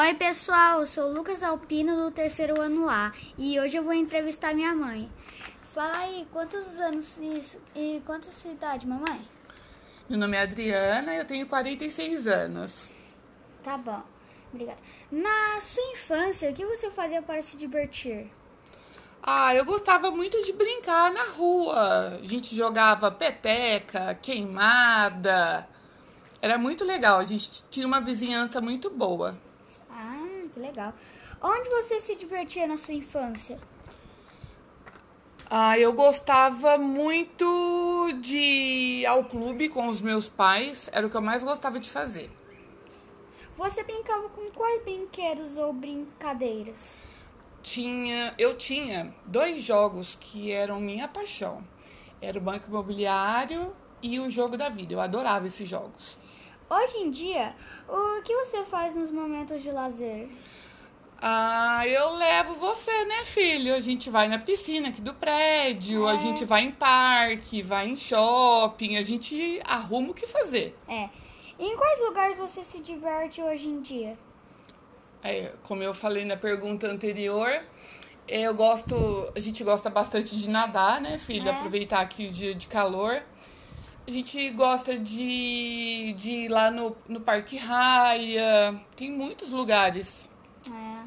Oi, pessoal, eu sou o Lucas Alpino do terceiro ano A e hoje eu vou entrevistar minha mãe. Fala aí, quantos anos e, e quanta sua idade, mamãe? Meu nome é Adriana eu tenho 46 anos. Tá bom, obrigada. Na sua infância, o que você fazia para se divertir? Ah, eu gostava muito de brincar na rua. A gente jogava peteca, queimada. Era muito legal. A gente tinha uma vizinhança muito boa. Que legal. Onde você se divertia na sua infância? Ah, eu gostava muito de ir ao clube com os meus pais. Era o que eu mais gostava de fazer. Você brincava com quais brinquedos ou brincadeiras? tinha, eu tinha dois jogos que eram minha paixão. Era o Banco Imobiliário e o Jogo da Vida. Eu adorava esses jogos. Hoje em dia, o que você faz nos momentos de lazer? Ah, eu levo você, né, filho? A gente vai na piscina aqui do prédio, é. a gente vai em parque, vai em shopping, a gente arruma o que fazer. É. E em quais lugares você se diverte hoje em dia? É, como eu falei na pergunta anterior, eu gosto, a gente gosta bastante de nadar, né, filho? É. Aproveitar aqui o dia de calor. A gente gosta de, de ir lá no, no Parque Raia. Tem muitos lugares. É.